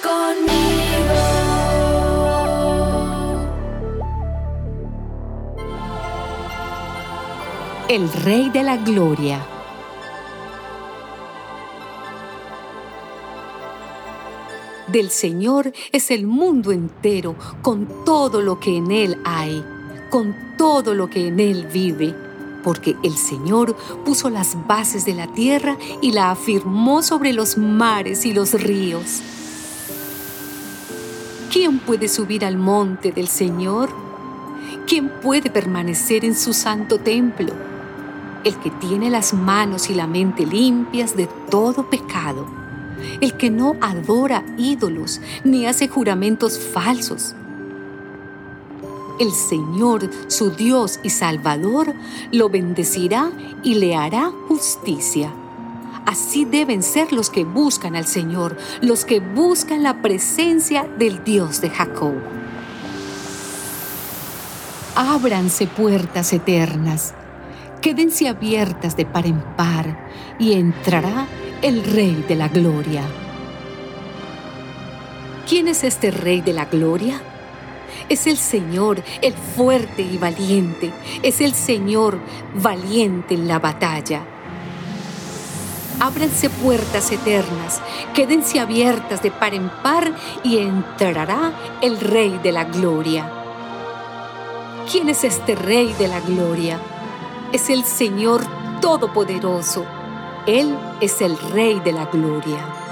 conmigo. El Rey de la Gloria. Del Señor es el mundo entero, con todo lo que en Él hay, con todo lo que en Él vive, porque el Señor puso las bases de la tierra y la afirmó sobre los mares y los ríos. ¿Quién puede subir al monte del Señor? ¿Quién puede permanecer en su santo templo? El que tiene las manos y la mente limpias de todo pecado. El que no adora ídolos ni hace juramentos falsos. El Señor, su Dios y Salvador, lo bendecirá y le hará justicia. Así deben ser los que buscan al Señor, los que buscan la presencia del Dios de Jacob. Ábranse puertas eternas, quédense abiertas de par en par, y entrará el Rey de la Gloria. ¿Quién es este Rey de la Gloria? Es el Señor, el fuerte y valiente. Es el Señor valiente en la batalla ábranse puertas eternas, quédense abiertas de par en par y entrará el Rey de la Gloria. ¿Quién es este Rey de la Gloria? Es el Señor Todopoderoso. Él es el Rey de la Gloria.